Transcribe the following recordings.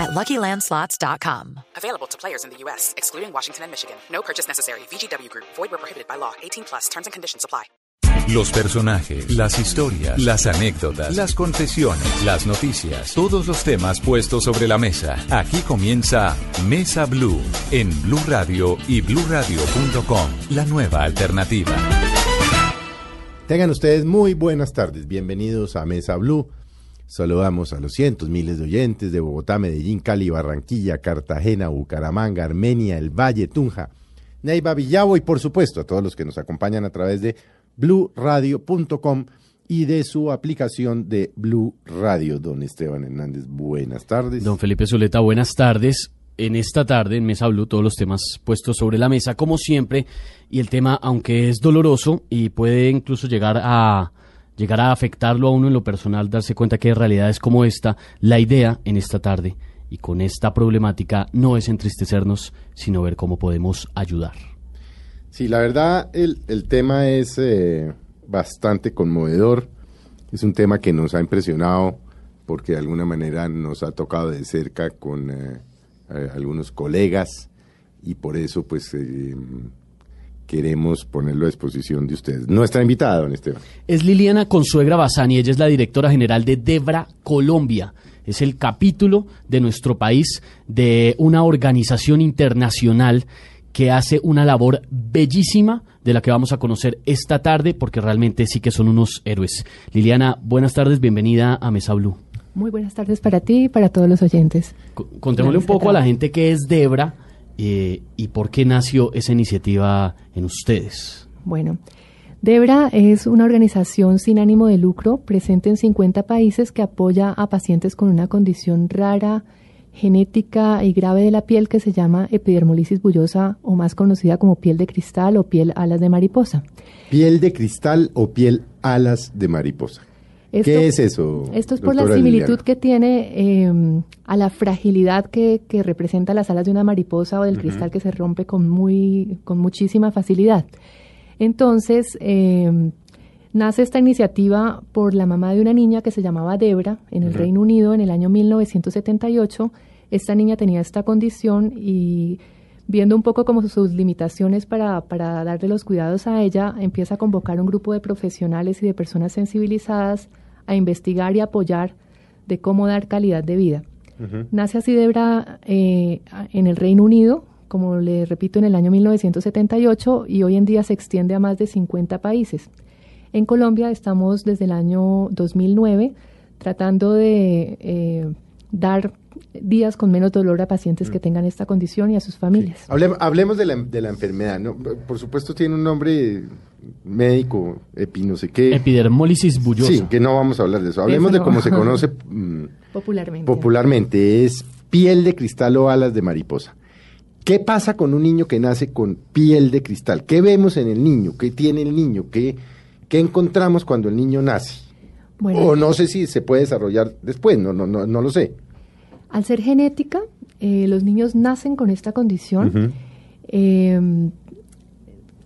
at LuckyLandSlots.com. Available to players in the U.S., excluding Washington and Michigan. No purchase necessary. VGW Group. Void where prohibited by law. 18 plus. Terms and conditions apply. Los personajes, las historias, las anécdotas, las confesiones, las noticias, todos los temas puestos sobre la mesa. Aquí comienza Mesa Blue en Blue Radio y BlueRadio.com, la nueva alternativa. Tengan ustedes muy buenas tardes. Bienvenidos a Mesa Blue. Saludamos a los cientos, miles de oyentes de Bogotá, Medellín, Cali, Barranquilla, Cartagena, Bucaramanga, Armenia, El Valle, Tunja, Neiva, Villavo y por supuesto a todos los que nos acompañan a través de bluradio.com y de su aplicación de Blue Radio. Don Esteban Hernández, buenas tardes. Don Felipe Zuleta, buenas tardes. En esta tarde en Mesa Blue todos los temas puestos sobre la mesa como siempre y el tema aunque es doloroso y puede incluso llegar a llegar a afectarlo a uno en lo personal, darse cuenta que realidades como esta, la idea en esta tarde. Y con esta problemática no es entristecernos, sino ver cómo podemos ayudar. Sí, la verdad el, el tema es eh, bastante conmovedor, es un tema que nos ha impresionado porque de alguna manera nos ha tocado de cerca con eh, eh, algunos colegas. Y por eso pues eh, queremos ponerlo a disposición de ustedes. Nuestra invitada, don Esteban. Es Liliana Consuegra Bazán y ella es la directora general de Debra Colombia. Es el capítulo de nuestro país de una organización internacional que hace una labor bellísima de la que vamos a conocer esta tarde porque realmente sí que son unos héroes. Liliana, buenas tardes, bienvenida a Mesa Blue. Muy buenas tardes para ti y para todos los oyentes. Contémosle un poco a la gente qué es Debra eh, y por qué nació esa iniciativa en ustedes. Bueno, Debra es una organización sin ánimo de lucro presente en 50 países que apoya a pacientes con una condición rara, genética y grave de la piel que se llama epidermolisis bullosa o más conocida como piel de cristal o piel alas de mariposa. Piel de cristal o piel alas de mariposa. Esto- ¿Qué es eso? Esto es por la similitud Liliana? que tiene eh, a la fragilidad que, que representa las alas de una mariposa o del cristal que se rompe con, muy, con muchísima facilidad. Entonces, eh, nace esta iniciativa por la mamá de una niña que se llamaba Debra en el Reino Unido en el año 1978. Esta niña tenía esta condición y viendo un poco como sus limitaciones para, para darle los cuidados a ella, empieza a convocar un grupo de profesionales y de personas sensibilizadas a investigar y apoyar de cómo dar calidad de vida. Nace así Debra eh, en el Reino Unido, como le repito, en el año 1978 y hoy en día se extiende a más de 50 países. En Colombia estamos desde el año 2009 tratando de eh, dar días con menos dolor a pacientes que tengan esta condición y a sus familias. Hablem- hablemos de la, de la enfermedad. ¿no? Por supuesto tiene un nombre médico, epi no sé qué. Epidermólisis bullosa. Sí, que no vamos a hablar de eso. Hablemos Eso de cómo se conoce mm, Popularmente. popularmente. Es piel de cristal o alas de mariposa. ¿Qué pasa con un niño que nace con piel de cristal? ¿Qué vemos en el niño? ¿Qué tiene el niño? ¿Qué, qué encontramos cuando el niño nace? Bueno, O no sé si se puede desarrollar después, no, no, no, no lo sé. Al ser genética, eh, los niños nacen con esta condición. Eh,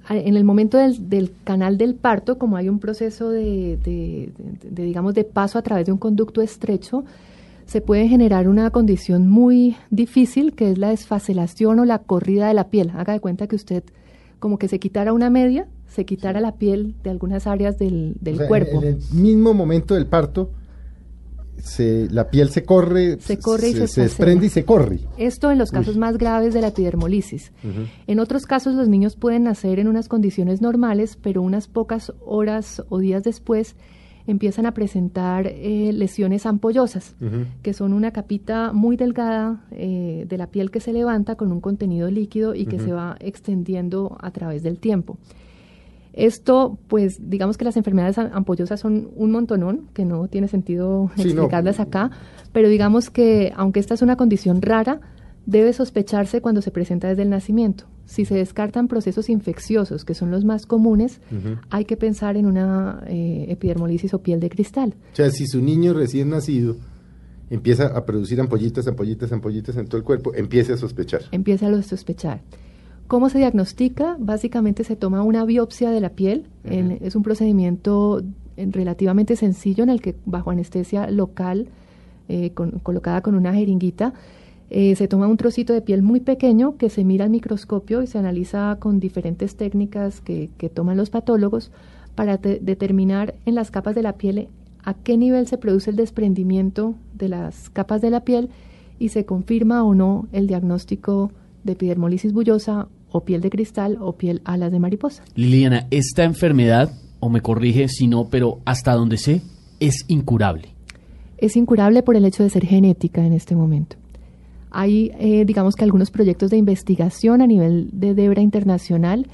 a- en el momento del, del canal del parto, como hay un proceso de, de- de- de, digamos, de paso a través de un conducto estrecho, se puede generar una condición muy difícil que es la desfacelación o la corrida de la piel. Haga de cuenta que usted como que se quitara una media, se quitara la piel de algunas áreas del, del O sea, cuerpo. En el mismo momento del parto, se, la piel se corre, Se corre y se desprende y se corre. Esto en los casos más graves de la epidermolisis. En otros casos los niños pueden nacer en unas condiciones normales, pero unas pocas horas o días después empiezan a presentar eh, lesiones ampollosas, que son una capita muy delgada eh, de la piel que se levanta con un contenido líquido y que se va extendiendo a través del tiempo. Esto, pues, digamos que las enfermedades am- ampollosas son un montonón, que no tiene sentido Sí, no. explicarlas acá, pero digamos que, aunque esta es una condición rara, debe sospecharse cuando se presenta desde el nacimiento. si se descartan procesos infecciosos, que son los más comunes, hay que pensar en una eh, epidermolisis o piel de cristal. O sea, si su niño recién nacido empieza a producir ampollitas, ampollitas, ampollitas en todo el cuerpo, empiece a sospechar. Empieza a sospechar. ¿Cómo se diagnostica? Básicamente se toma una biopsia de la piel. es un procedimiento relativamente sencillo en el que bajo anestesia local, eh, colocada con una jeringuita, eh, se toma un trocito de piel muy pequeño que se mira al microscopio y se analiza con diferentes técnicas que, toman los patólogos para determinar en las capas de la piel a qué nivel se produce el desprendimiento de las capas de la piel y se confirma o no el diagnóstico de epidermolisis bullosa o piel de cristal o piel alas de mariposa. Liliana, esta enfermedad, o me corrige si no, pero hasta donde sé, es incurable. Es incurable por el hecho de ser genética en este momento. Hay, eh, digamos que algunos proyectos de investigación a nivel de Debra Internacional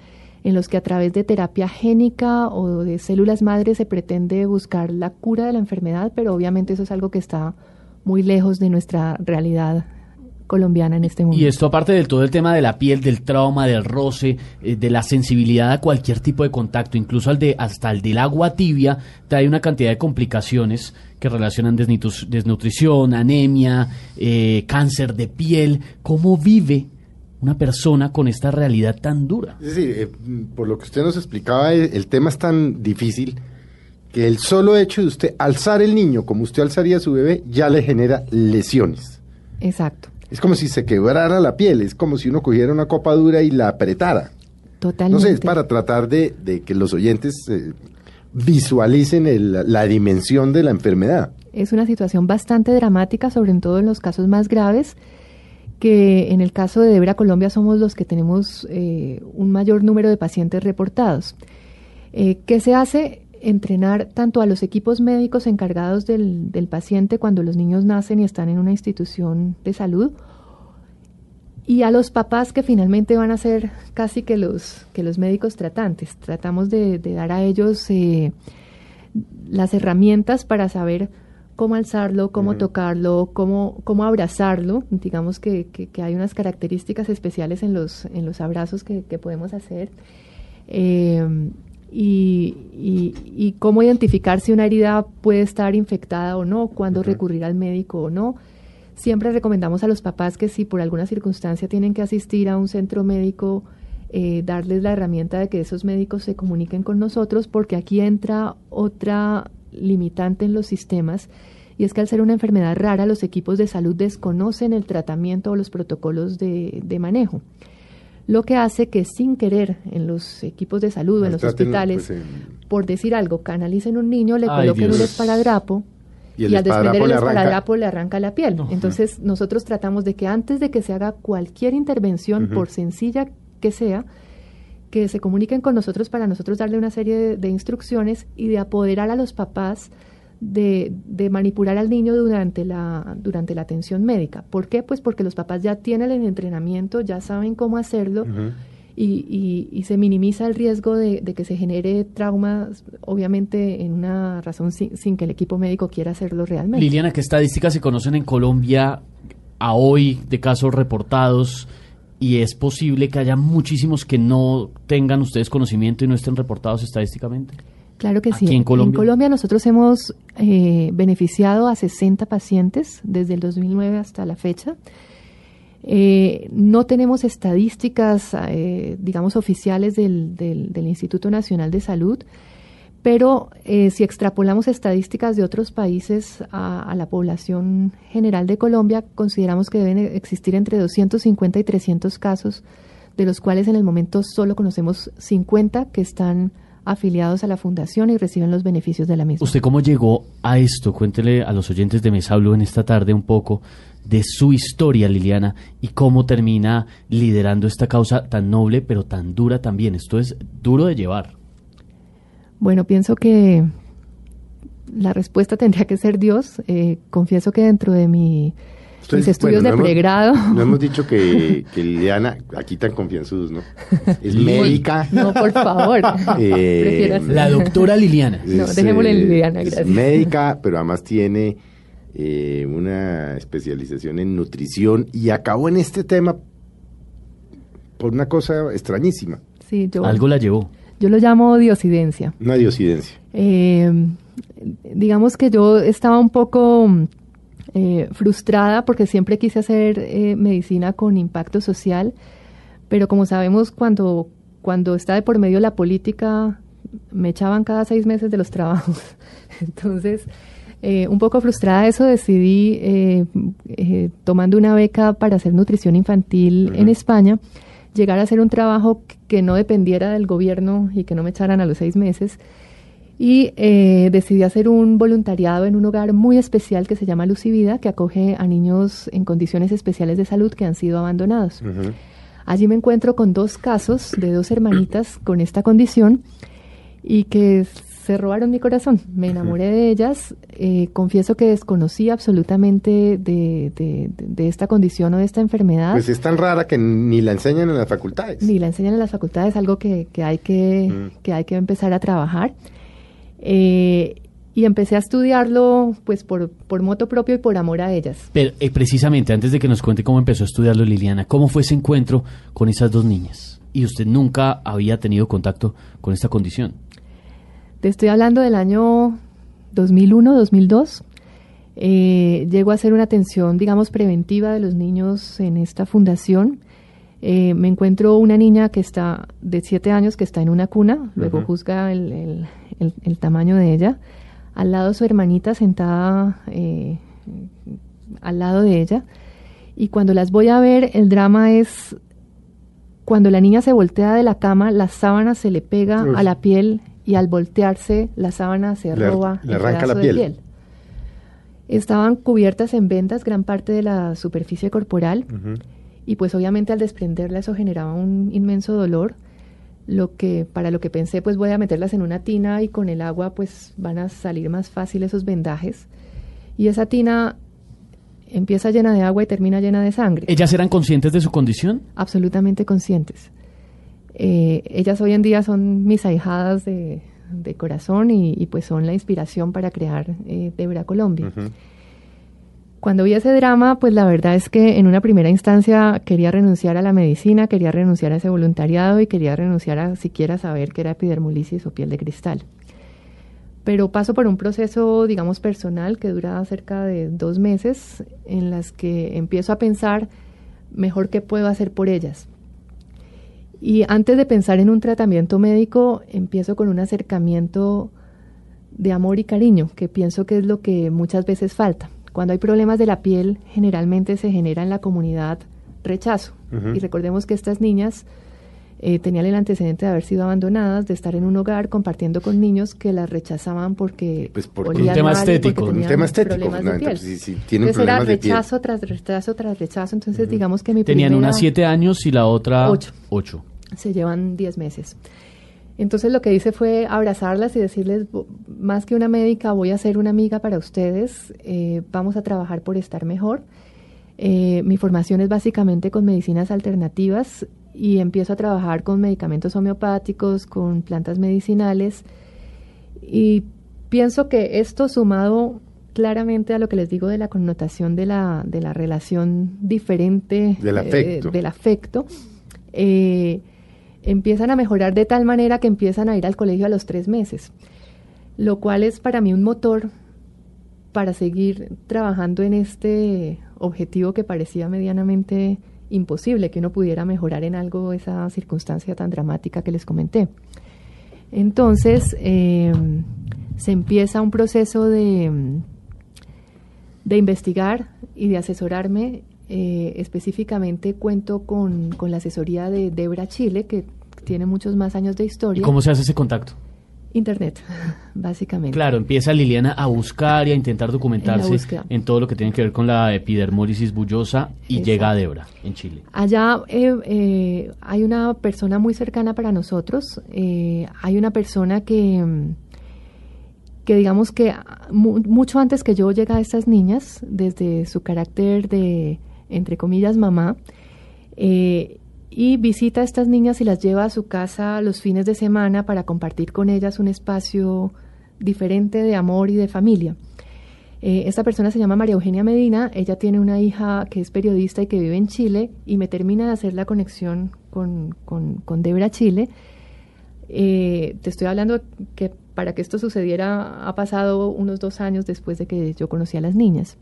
en los que a través de terapia génica o de células madres se pretende buscar la cura de la enfermedad, pero obviamente eso es algo que está muy lejos de nuestra realidad colombiana en este momento. Y esto aparte del todo el tema de la piel, del trauma, del roce, eh, de la sensibilidad a cualquier tipo de contacto, incluso al de hasta el del agua tibia, trae una cantidad de complicaciones que relacionan desnutrición, anemia, eh, cáncer de piel. ¿Cómo vive una persona con esta realidad tan dura? Es decir, eh, por lo que usted nos explicaba, el tema es tan difícil que el solo hecho de usted alzar el niño como usted alzaría a su bebé ya le genera lesiones. Exacto. Es como si se quebrara la piel, es como si uno cogiera una copa dura y la apretara. Totalmente. No sé, es para tratar de, que los oyentes eh, visualicen la dimensión de la enfermedad. Es una situación bastante dramática, sobre todo en los casos más graves, que en el caso de Debra Colombia somos los que tenemos eh, un mayor número de pacientes reportados. Eh, ¿Qué se hace? Entrenar tanto a los equipos médicos encargados del, del, paciente cuando los niños nacen y están en una institución de salud y a los papás que finalmente van a ser casi que los, que los médicos tratantes. Tratamos de, dar a ellos eh, las herramientas para saber cómo alzarlo, cómo tocarlo, cómo, cómo abrazarlo. Digamos que, que, hay unas características especiales en los, en los abrazos que, podemos hacer. Eh, y, y, cómo identificar si una herida puede estar infectada o no, cuándo recurrir al médico o no. Siempre recomendamos a los papás que si por alguna circunstancia tienen que asistir a un centro médico, eh, darles la herramienta de que esos médicos se comuniquen con nosotros, porque aquí entra otra limitante en los sistemas, y es que al ser una enfermedad rara, los equipos de salud desconocen el tratamiento o los protocolos de, de manejo lo que hace que sin querer en los equipos de salud, en los hospitales, pues, por decir algo, canalicen un niño, le coloquen un esparadrapo y, al desprender el esparadrapo le arranca la piel. Entonces nosotros tratamos de que antes de que se haga cualquier intervención, por sencilla que sea, que se comuniquen con nosotros para nosotros darle una serie de instrucciones y de apoderar a los papás de, de, manipular al niño durante la, durante la atención médica. ¿Por qué? Pues porque los papás ya tienen el entrenamiento, ya saben cómo hacerlo y, y, se minimiza el riesgo de, que se genere trauma, obviamente en una razón sin, sin, que el equipo médico quiera hacerlo realmente. Liliana, ¿qué estadísticas se conocen en Colombia a hoy de casos reportados? Y es posible que haya muchísimos que no tengan ustedes conocimiento y no estén reportados estadísticamente. Claro que sí. En Colombia? nosotros hemos eh, beneficiado a 60 pacientes desde el 2009 hasta la fecha. Eh, no tenemos estadísticas, eh, digamos, oficiales del, del, Instituto Nacional de Salud, pero si extrapolamos estadísticas de otros países a, a, la población general de Colombia, consideramos que deben existir entre 250 y 300 casos, de los cuales en el momento solo conocemos 50 que están afiliados a la fundación y reciben los beneficios de la misma. ¿Usted cómo llegó a esto? Cuéntele a los oyentes de Mesa Blue en esta tarde un poco de su historia, Liliana, y cómo termina liderando esta causa tan noble, pero tan dura también. Esto es duro de llevar. Bueno, pienso que la respuesta tendría que ser Dios. Eh, confieso que dentro de mi mis estudios de pregrado. no hemos dicho que, que Liliana, aquí tan confianzudos, ¿no? Es médica. No, por favor. Eh, la doctora Liliana. no, dejémosle en Liliana, gracias. Es médica, pero además tiene eh, una especialización en nutrición y acabó en este tema por una cosa extrañísima. Sí, yo, Algo la llevó. yo lo llamo diosidencia. Una diosidencia. Eh, digamos que yo estaba un poco eh, frustrada porque siempre quise hacer eh, medicina con impacto social, pero como sabemos, cuando, cuando está de por medio la política, me echaban cada seis meses de los trabajos. Entonces, eh, un poco frustrada de eso, decidí, tomando una beca para hacer nutrición infantil en España, llegar a hacer un trabajo que no dependiera del gobierno y que no me echaran a los seis meses. Y eh, decidí hacer un voluntariado en un hogar muy especial que se llama Luz y Vida, que acoge a niños en condiciones especiales de salud que han sido abandonados. Allí me encuentro con dos casos de dos hermanitas con esta condición y que se robaron mi corazón. Me enamoré de ellas. Eh, confieso que desconocí absolutamente de, de- esta condición o de esta enfermedad. Pues es tan rara que ni la enseñan en las facultades. Ni la enseñan en las facultades, algo que, que hay, que, que hay que empezar a trabajar. Eh, y empecé a estudiarlo pues por, por moto propio y por amor a ellas. Pero eh, precisamente, antes de que nos cuente cómo empezó a estudiarlo Liliana, ¿cómo fue ese encuentro con esas dos niñas? Y usted nunca había tenido contacto con esta condición. Te estoy hablando del año 2001, 2002. Eh, llego a hacer una atención, digamos, preventiva de los niños en esta fundación. Eh, me encuentro una niña que está de siete años, que está en una cuna, luego juzga el, el- el- el tamaño de ella. Al lado su hermanita sentada eh, al lado de ella. Y cuando las voy a ver, el drama es cuando la niña se voltea de la cama, la sábana se le pega Uf. a la piel y al voltearse la sábana se Le roba le arranca la de piel. Estaban cubiertas en vendas gran parte de la superficie corporal y pues obviamente al desprenderla eso generaba un inmenso dolor. Lo que para lo que pensé pues voy a meterlas en una tina y con el agua pues van a salir más fácil esos vendajes. Y esa tina empieza llena de agua y termina llena de sangre ¿Ellas eran conscientes de su condición? absolutamente conscientes. Eh, ellas hoy en día son mis ahijadas de, de corazón y, y, pues son la inspiración para crear eh, Debra Colombia. Cuando vi ese drama, pues la verdad es que en una primera instancia quería renunciar a la medicina, quería renunciar a ese voluntariado y quería renunciar a siquiera saber que era epidermolisis o piel de cristal. Pero paso por un proceso, digamos, personal que dura cerca de dos meses en las que empiezo a pensar mejor qué puedo hacer por ellas. Y antes de pensar en un tratamiento médico, empiezo con un acercamiento de amor y cariño, que pienso que es lo que muchas veces falta. Cuando hay problemas de la piel, generalmente se genera en la comunidad rechazo. Y recordemos que estas niñas eh, tenían el antecedente de haber sido abandonadas, de estar en un hogar compartiendo con niños que las rechazaban porque Pues por- olían un tema estético. porque Por un tenían tema estético, fundamentalmente, piel. si- si tienen Entonces era problemas de piel. rechazo tras rechazo tras rechazo. Entonces digamos que mi Tenían primera- una siete años y la otra Ocho. ocho. se llevan 10 meses. Entonces lo que hice fue abrazarlas y decirles, "Bo- más que una médica, voy a ser una amiga para ustedes, eh, vamos a trabajar por estar mejor. Eh, mi formación es básicamente con medicinas alternativas y empiezo a trabajar con medicamentos homeopáticos, con plantas medicinales y pienso que esto sumado claramente a lo que les digo de la connotación de la, de la relación diferente Del eh, afecto. del afecto, eh, empiezan a mejorar de tal manera que empiezan a ir al colegio a los tres meses, lo cual es para mí un motor para seguir trabajando en este objetivo que parecía medianamente imposible, que uno pudiera mejorar en algo esa circunstancia tan dramática que les comenté. Entonces, eh, se empieza un proceso de, de investigar y de asesorarme. Eh, específicamente cuento con, con la asesoría de Debra Chile, que tiene muchos más años de ¿Y historia. cómo se hace ese contacto? Internet, básicamente. Claro, empieza Liliana a buscar y a intentar documentarse en, todo lo que tiene que ver con la epidermólisis bullosa y Exacto. llega a Debra, en Chile. Allá eh, eh, hay una persona muy cercana para nosotros. eh, hay una persona que, que digamos que mu- mucho antes que yo llega a estas niñas, desde su carácter de, entre comillas, mamá, eh, y visita a estas niñas y las lleva a su casa los fines de semana para compartir con ellas un espacio diferente de amor y de familia. Eh, esta persona se llama María Eugenia Medina, ella tiene una hija que es periodista y que vive en Chile y me termina de hacer la conexión con, con, Debra Chile. Eh, te estoy hablando que para que esto sucediera ha pasado unos dos años después de que yo conocí a las niñas.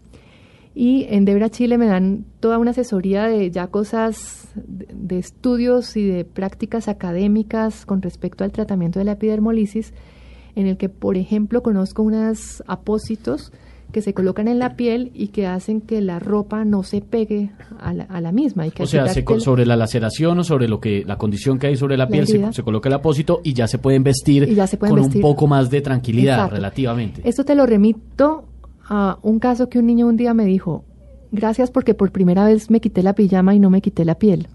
Y en Debra Chile me dan toda una asesoría de ya cosas de, estudios y de prácticas académicas con respecto al tratamiento de la epidermolisis, en el que, por ejemplo, conozco unos apósitos que se colocan en la piel y que hacen que la ropa no se pegue a la, misma. o sea, sobre la laceración o sobre lo que la condición que hay sobre la, piel se, coloca el apósito y ya se pueden vestir con un poco más de tranquilidad relativamente. Esto te lo remito a un caso que un niño un día me dijo, gracias porque por primera vez me quité la pijama y no me quité la piel.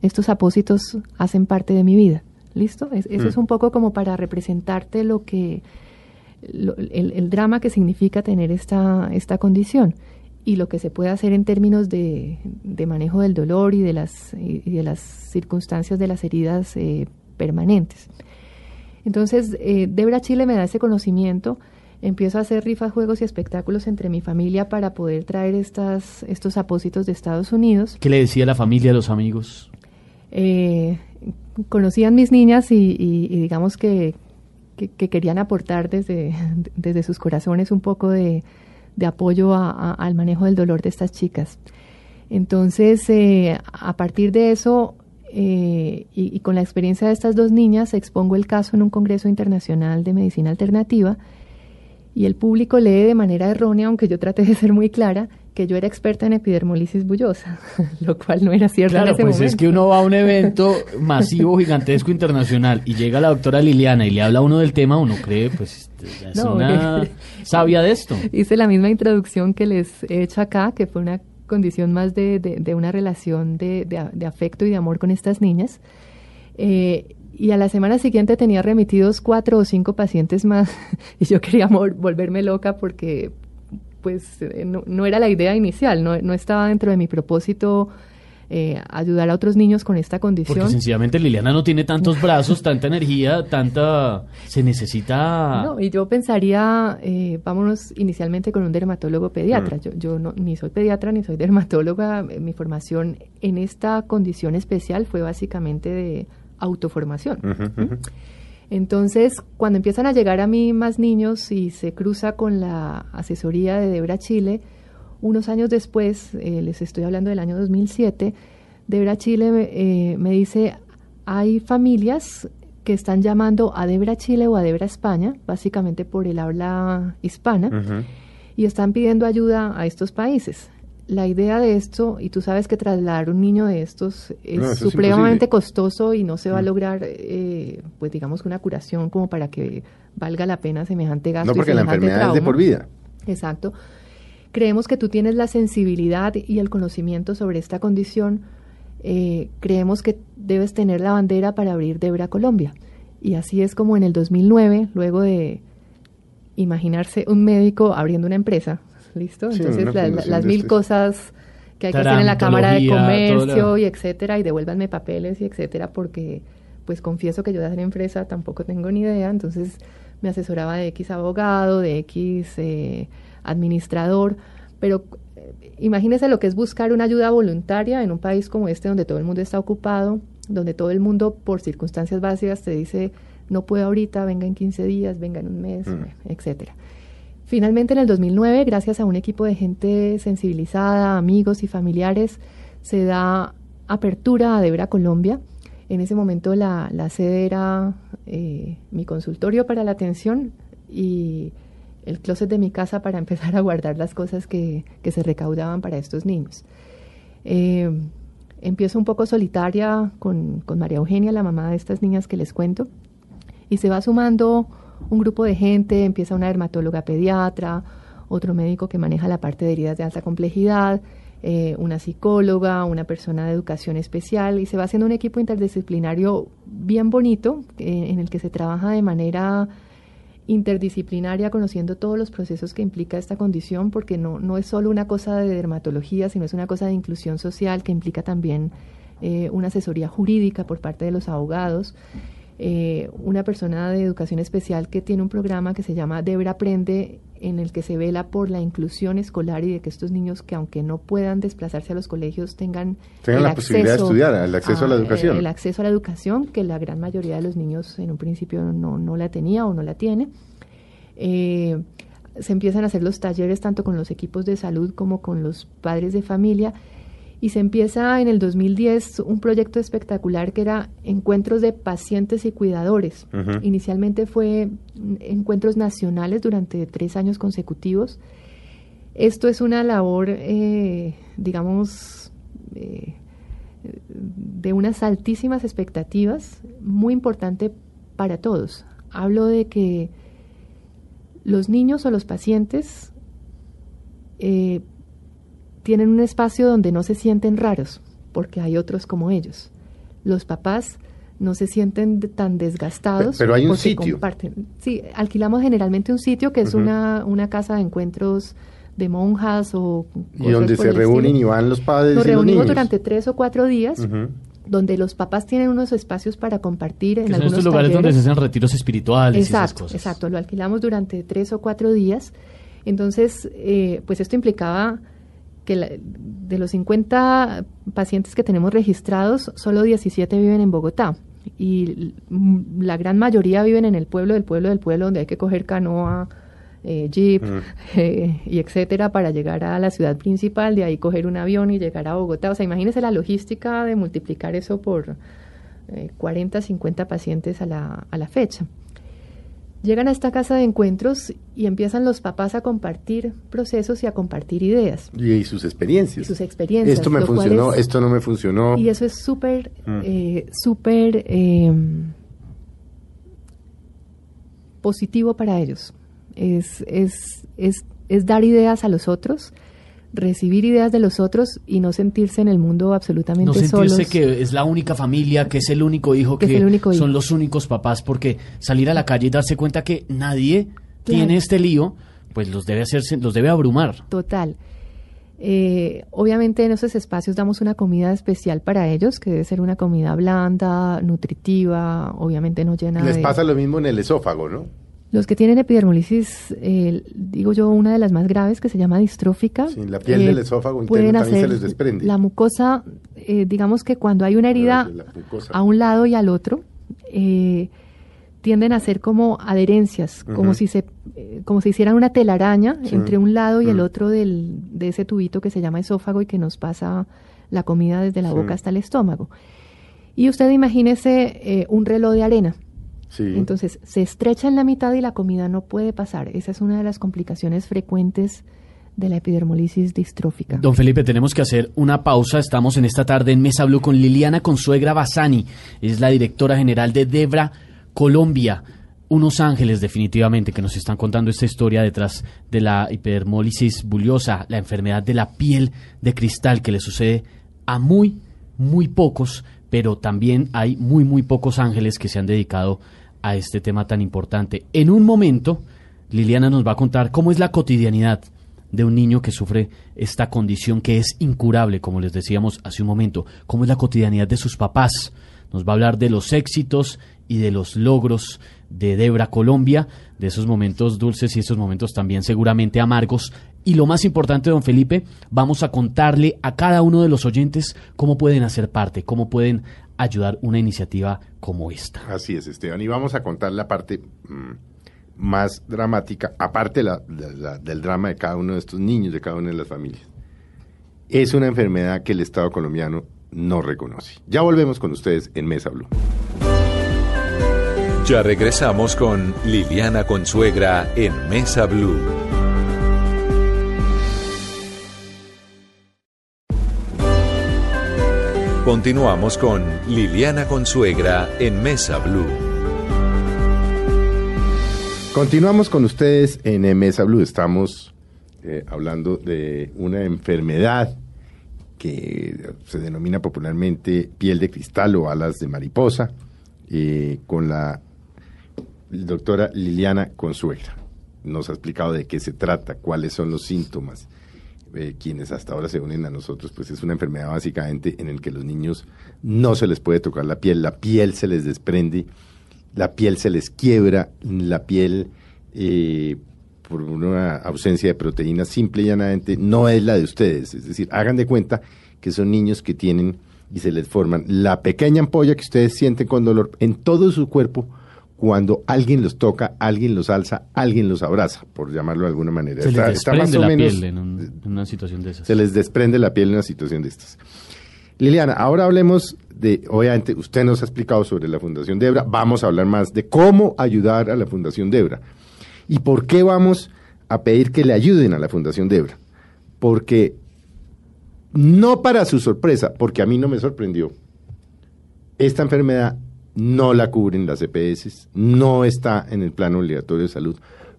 Estos apósitos hacen parte de mi vida. ¿Listo? eso es mm. un poco como para representarte lo que el, drama que significa tener esta, esta condición y lo que se puede hacer en términos de, manejo del dolor y de las, y de las circunstancias de las heridas eh, permanentes. Entonces, eh, Debra Chile me da ese conocimiento, empiezo a hacer rifas, juegos y espectáculos entre mi familia para poder traer estas, estos apósitos de Estados Unidos. ¿Qué le decía la familia a los amigos? Eh, conocían mis niñas y digamos que, que, querían aportar desde, desde sus corazones un poco de, apoyo al manejo del dolor de estas chicas. Entonces, eh, a partir de eso, eh, y, con la experiencia de estas dos niñas, expongo el caso en un Congreso Internacional de Medicina Alternativa y el público lee de manera errónea, aunque yo traté de ser muy clara, que yo era experta en epidermolisis bullosa, lo cual no era cierto. Claro, pues es que uno va a un evento masivo, gigantesco, internacional y llega la doctora Liliana y le habla a uno del tema, uno cree, pues es una sabia de esto. Hice la misma introducción que les he hecho acá, que fue una condición más de, de, una relación de, de, afecto y de amor con estas niñas. Eh, y a la semana siguiente tenía remitidos cuatro o cinco pacientes más y yo quería volverme loca porque pues eh, no, era la idea inicial, no, estaba dentro de mi propósito eh, ayudar a otros niños con esta condición. Porque sencillamente Liliana no tiene tantos brazos, tanta energía, tanta... se necesita... No, y yo pensaría, eh, vámonos inicialmente con un dermatólogo pediatra. Mm. Yo, yo no, ni soy pediatra ni soy dermatóloga. Mi formación en esta condición especial fue básicamente de autoformación. Entonces, cuando empiezan a llegar a mí más niños y se cruza con la asesoría de Debra Chile, unos años después, eh, les estoy hablando del año 2007, Debra Chile eh, me dice, hay familias que están llamando a Debra Chile o a Debra España, básicamente por el habla hispana, y están pidiendo ayuda a estos países la idea de esto, y tú sabes que trasladar un niño de estos es supremamente costoso y no se va a mm. lograr, eh, pues digamos, una curación como para que valga la pena semejante gasto. No, porque la enfermedad es de por vida. Exacto. Creemos que tú tienes la sensibilidad y el conocimiento sobre esta condición. Eh, creemos que debes tener la bandera para abrir Debra Colombia. Y así es como en el 2009, luego de imaginarse un médico abriendo una empresa, ¿listo? Entonces las mil cosas que hay que hacer en la Cámara de Comercio y etcétera, y devuélvanme papeles y etcétera, porque pues confieso que yo de hacer empresa tampoco tengo ni idea, entonces me asesoraba de X abogado, de X eh, administrador, pero eh, imagínese lo que es buscar una ayuda voluntaria en un país como este donde todo el mundo está ocupado, donde todo el mundo por circunstancias básicas te dice no puedo ahorita, venga en 15 días, venga en un mes, mm. etcétera. Finalmente, en el 2009, gracias a un equipo de gente sensibilizada, amigos y familiares, se da apertura a Debra Colombia. En ese momento la, sede era eh, mi consultorio para la atención y el closet de mi casa para empezar a guardar las cosas que, se recaudaban para estos niños. Eh, empiezo un poco solitaria con, con María Eugenia, la mamá de estas niñas que les cuento, y se va sumando un grupo de gente, empieza una dermatóloga pediatra, otro médico que maneja la parte de heridas de alta complejidad, eh, una psicóloga, una persona de educación especial y se va haciendo un equipo interdisciplinario bien bonito eh, en el que se trabaja de manera interdisciplinaria conociendo todos los procesos que implica esta condición porque no, no es solo una cosa de dermatología, sino es una cosa de inclusión social que implica también eh, una asesoría jurídica por parte de los abogados eh, una persona de educación especial que tiene un programa que se llama Debra Aprende, en el que se vela por la inclusión escolar y de que estos niños que aunque no puedan desplazarse a los colegios tengan, tengan la posibilidad de estudiar, el acceso a, la educación. El acceso a la educación, que la gran mayoría de los niños en un principio no, no la tenía o no la tiene. Eh, se empiezan a hacer los talleres tanto con los equipos de salud como con los padres de familia y se empieza en el 2010 un proyecto espectacular que era encuentros de pacientes y cuidadores. Inicialmente fue encuentros nacionales durante tres años consecutivos. Esto es una labor, eh, digamos, eh, de unas altísimas expectativas, muy importante para todos. Hablo de que los niños o los pacientes eh, tienen un espacio donde no se sienten raros, porque hay otros como ellos. Los papás no se sienten tan desgastados. Pero, hay un sitio. Comparten. Sí, alquilamos generalmente un sitio que es una, una casa de encuentros de monjas o... Y donde se reúnen y van los padres. Nos y reunimos los niños. durante tres o cuatro días. Donde los papás tienen unos espacios para compartir en que son algunos estos lugares talleres. donde se hacen retiros espirituales y esas Exacto, cosas. exacto. Lo alquilamos durante tres o cuatro días. Entonces, eh, pues esto implicaba que la- de los 50 pacientes que tenemos registrados, solo 17 viven en Bogotá. Y mm, la gran mayoría viven en el pueblo del pueblo del pueblo, donde hay que coger canoa, eh, jeep eh, y etcétera para llegar a la ciudad principal, de ahí coger un avión y llegar a Bogotá. O sea, imagínese la logística de multiplicar eso por eh, 40, 50 pacientes a la, a la fecha. Llegan a esta casa de encuentros y empiezan los papás a compartir procesos y a compartir ideas Y, y sus experiencias. y sus experiencias. Esto me funcionó, es- esto no me funcionó. Y eso es súper, Mm. eh, súper eh, positivo para ellos. Es, es, es, es dar ideas a los otros, recibir ideas de los otros y no sentirse en el mundo absolutamente No sentirse solos. que es la única familia, que es el único hijo, Que que, es el único hijo. son los únicos papás, porque salir a la calle y darse cuenta que nadie Claro. tiene este lío, pues los debe hacerse, los debe abrumar. Total. Eh, obviamente en esos espacios damos una comida especial para ellos, que debe ser una comida blanda, nutritiva, obviamente no llena Les de... pasa lo mismo en el esófago, ¿no? Los que tienen epidermolisis, eh, digo yo, una de las más graves que se llama distrófica. Sí, la piel del esófago interno también se les desprende. La mucosa, eh, digamos que cuando hay una herida a un lado y al otro, eh, tienden a ser como adherencias, como si se eh, como si hicieran una telaraña Sí. entre un lado y el otro del, de ese tubito que se llama esófago y que nos pasa la comida desde la Sí. boca hasta el estómago. Y usted imagínese eh, un reloj de arena. Sí. Entonces, se estrecha en la mitad y la comida no puede pasar. Esa es una de las complicaciones frecuentes de la epidermolisis distrófica. Don Felipe, tenemos que hacer una pausa. Estamos en esta tarde en Mesa Blue con Liliana Consuegra Bassani. Es la directora general de Debra Colombia. Unos ángeles, definitivamente, que nos están contando esta historia detrás de la epidermólisis buliosa, la enfermedad de la piel de cristal que le sucede a muy, muy pocos, pero también hay muy, muy pocos ángeles que se han dedicado a este tema tan importante. En un momento, Liliana nos va a contar cómo es la cotidianidad de un niño que sufre esta condición que es incurable, como les decíamos hace un momento, cómo es la cotidianidad de sus papás. Nos va a hablar de los éxitos y de los logros de Debra Colombia, de esos momentos dulces y esos momentos también seguramente amargos. Y lo más importante, don Felipe, vamos a contarle a cada uno de los oyentes cómo pueden hacer parte, cómo pueden ayudar una iniciativa como esta. Así es, Esteban. Y vamos a contar la parte mm, más dramática, aparte la- del drama de cada uno de estos niños, de cada una de las familias. Es una enfermedad que el Estado colombiano no reconoce. Ya volvemos con ustedes en Mesa Blue. Ya regresamos con Liliana Consuegra en Mesa Blue. Continuamos con Liliana Consuegra en Mesa Blue. Continuamos con ustedes en Mesa Blue. Estamos eh, hablando de una enfermedad que se denomina popularmente piel de cristal o alas de mariposa, eh, con la doctora Liliana Consuegra. Nos ha explicado de qué se trata, cuáles son los síntomas. Eh, quienes hasta ahora se unen a nosotros, pues es una enfermedad básicamente en el que los niños no se les puede tocar la piel, la piel se les desprende la piel se les quiebra, la piel eh, por una ausencia de proteínas simple y llanamente no es la de ustedes. Es decir, hagan de cuenta que son niños que tienen y se les forman la pequeña ampolla que ustedes sienten con dolor en todo su cuerpo cuando alguien los toca, alguien los alza, alguien los abraza, por llamarlo de alguna manera. Se les Está- está desprende más o la menos- piel en, un- en una situación de esas. se les desprende la piel en una situación de estas. Liliana, ahora hablemos de, obviamente, usted nos ha explicado sobre la Fundación Debra, vamos a hablar más de cómo ayudar a la Fundación Debra. ¿Y por qué vamos a pedir que le ayuden a la Fundación Debra? Porque, no para su sorpresa, porque a mí no me sorprendió, esta enfermedad no la cubren las EPS, no está en el plano obligatorio de salud,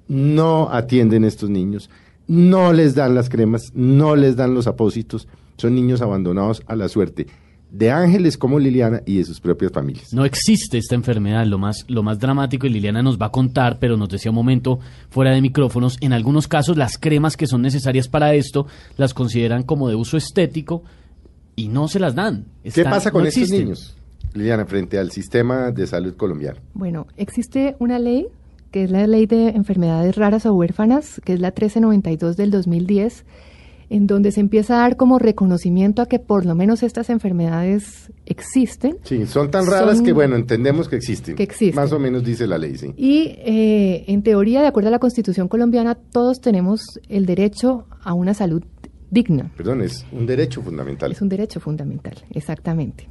no atienden estos niños, no les dan las cremas, no les dan los apósitos, son niños abandonados a la suerte de ángeles como Liliana y de sus propias familias. No existe esta enfermedad, lo más, lo más dramático, y Liliana nos va a contar, pero nos decía un momento fuera de micrófonos, en algunos casos las cremas que son necesarias para esto las consideran como de uso estético y no se las dan. ¿Qué pasa con no estos niños, Liliana, frente al sistema de salud colombiano? Bueno, existe una ley, que es la ley de enfermedades raras o huérfanas, que es la 1392 del 2010, en donde se empieza a dar como reconocimiento a que por lo menos estas enfermedades existen. Sí, son tan raras Son- que, bueno, entendemos que existen. Que existen. Más o menos dice la ley, sí. Y eh, en teoría, de acuerdo a la Constitución colombiana, todos tenemos el derecho a una salud digna. Perdón, es un derecho fundamental. Es un derecho fundamental, exactamente.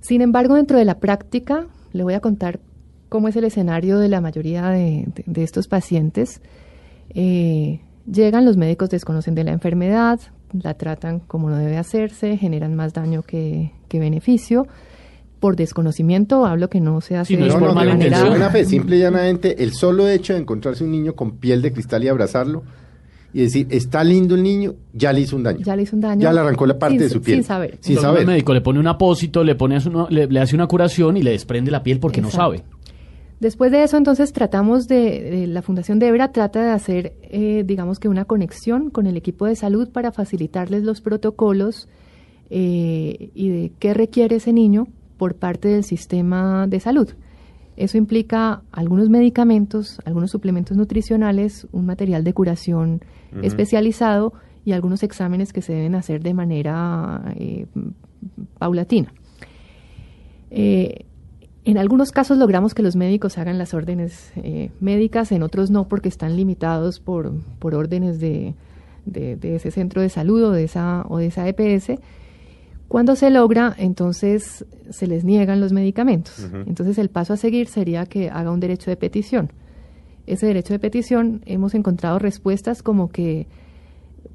Sin embargo, dentro de la práctica, le voy a contar cómo es el escenario de la mayoría de, de- de estos pacientes. Eh, llegan, los médicos desconocen de la enfermedad, la tratan como no debe hacerse, generan más daño que, que beneficio. Por desconocimiento, hablo que no se hace Sí, no es No, de intención. buena fe. Simple y llanamente, el solo hecho de encontrarse un niño con piel de cristal y abrazarlo y decir, está lindo el niño, ya le hizo un daño. Ya le hizo un daño. Ya le arrancó la parte sin- de su piel. Sin saber. Sin Entonces, saber. El médico le pone un apósito, le, pone uno- le, le hace una curación y le desprende la piel porque Exacto. no sabe. Después de eso, entonces tratamos de, de- la Fundación Debra trata de hacer, eh, digamos que una conexión con el equipo de salud para facilitarles los protocolos eh, y de qué requiere ese niño por parte del sistema de salud. Eso implica algunos medicamentos, algunos suplementos nutricionales, un material de curación especializado y algunos exámenes que se deben hacer de manera eh, paulatina. Eh, en algunos casos logramos que los médicos hagan las órdenes eh, médicas, en otros no, porque están limitados por, por órdenes de, de- de ese centro de salud o de esa, o de esa EPS. Cuando se logra, entonces se les niegan los medicamentos. Entonces el paso a seguir sería que haga un derecho de petición. Ese derecho de petición hemos encontrado respuestas como que,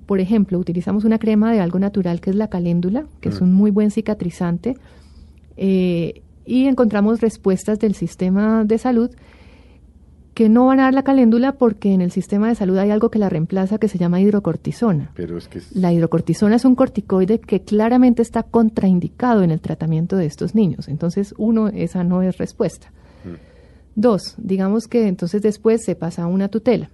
por ejemplo, utilizamos una crema de algo natural que es la caléndula, que es un muy buen cicatrizante, eh, y encontramos respuestas del sistema de salud que no van a dar la caléndula porque en el sistema de salud hay algo que la reemplaza que se llama hidrocortisona. Pero es que es- La hidrocortisona es un corticoide que claramente está contraindicado en el tratamiento de estos niños. Entonces, uno, esa no es respuesta. Dos, digamos que entonces después se pasa a una tutela.